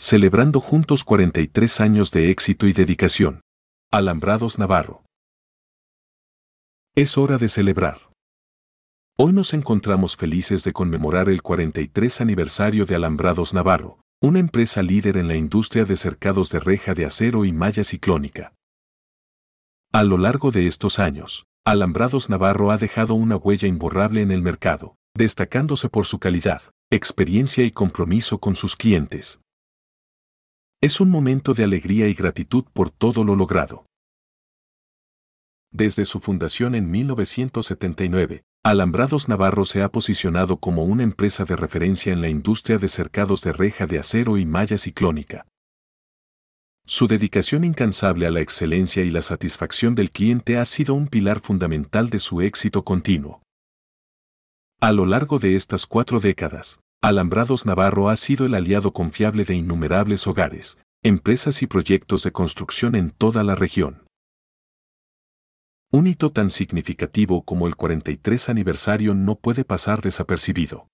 celebrando juntos 43 años de éxito y dedicación. Alambrados Navarro. Es hora de celebrar. Hoy nos encontramos felices de conmemorar el 43 aniversario de Alambrados Navarro, una empresa líder en la industria de cercados de reja de acero y malla ciclónica. A lo largo de estos años, Alambrados Navarro ha dejado una huella imborrable en el mercado, destacándose por su calidad, experiencia y compromiso con sus clientes. Es un momento de alegría y gratitud por todo lo logrado. Desde su fundación en 1979, Alambrados Navarro se ha posicionado como una empresa de referencia en la industria de cercados de reja de acero y malla ciclónica. Su dedicación incansable a la excelencia y la satisfacción del cliente ha sido un pilar fundamental de su éxito continuo. A lo largo de estas cuatro décadas, Alambrados Navarro ha sido el aliado confiable de innumerables hogares, empresas y proyectos de construcción en toda la región. Un hito tan significativo como el 43 aniversario no puede pasar desapercibido.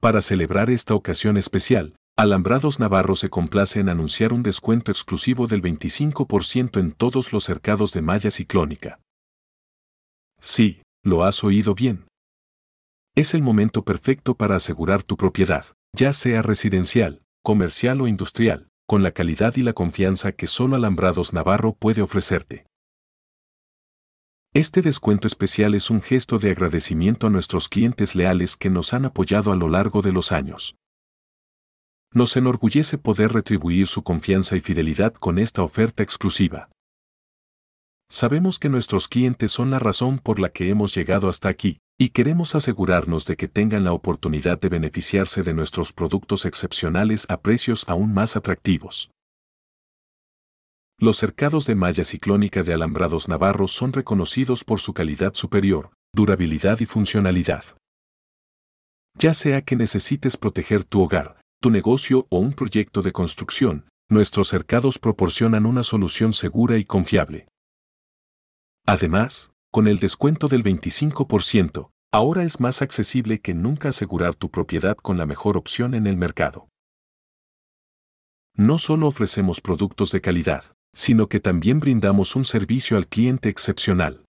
Para celebrar esta ocasión especial, Alambrados Navarro se complace en anunciar un descuento exclusivo del 25% en todos los cercados de malla ciclónica. Sí, lo has oído bien. Es el momento perfecto para asegurar tu propiedad, ya sea residencial, comercial o industrial, con la calidad y la confianza que solo Alambrados Navarro puede ofrecerte. Este descuento especial es un gesto de agradecimiento a nuestros clientes leales que nos han apoyado a lo largo de los años. Nos enorgullece poder retribuir su confianza y fidelidad con esta oferta exclusiva. Sabemos que nuestros clientes son la razón por la que hemos llegado hasta aquí, y queremos asegurarnos de que tengan la oportunidad de beneficiarse de nuestros productos excepcionales a precios aún más atractivos. Los cercados de malla ciclónica de alambrados navarros son reconocidos por su calidad superior, durabilidad y funcionalidad. Ya sea que necesites proteger tu hogar, tu negocio o un proyecto de construcción, nuestros cercados proporcionan una solución segura y confiable. Además, con el descuento del 25%, ahora es más accesible que nunca asegurar tu propiedad con la mejor opción en el mercado. No solo ofrecemos productos de calidad, sino que también brindamos un servicio al cliente excepcional.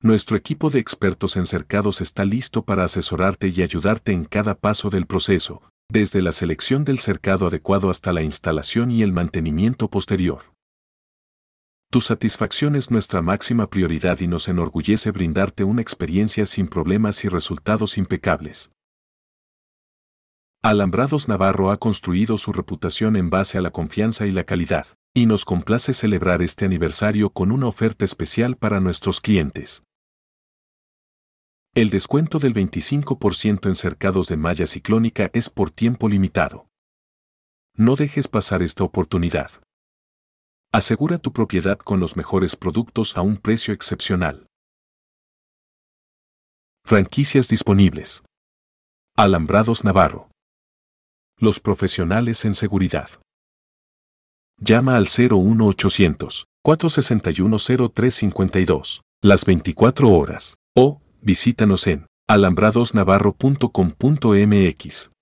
Nuestro equipo de expertos en cercados está listo para asesorarte y ayudarte en cada paso del proceso, desde la selección del cercado adecuado hasta la instalación y el mantenimiento posterior. Tu satisfacción es nuestra máxima prioridad y nos enorgullece brindarte una experiencia sin problemas y resultados impecables. Alambrados Navarro ha construido su reputación en base a la confianza y la calidad, y nos complace celebrar este aniversario con una oferta especial para nuestros clientes. El descuento del 25% en cercados de malla ciclónica es por tiempo limitado. No dejes pasar esta oportunidad. Asegura tu propiedad con los mejores productos a un precio excepcional. Franquicias disponibles. Alambrados Navarro. Los profesionales en seguridad. Llama al 01800 461 0352 las 24 horas o visítanos en alambradosnavarro.com.mx.